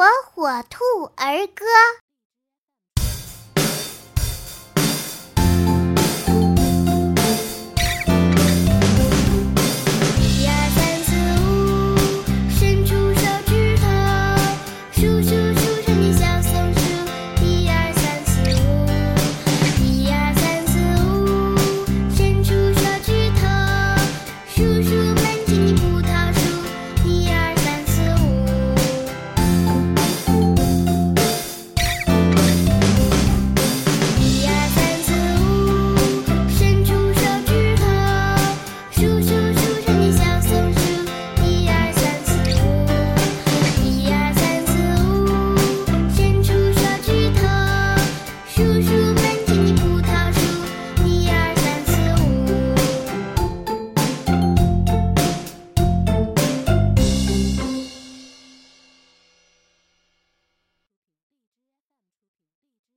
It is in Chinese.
火火兔儿歌。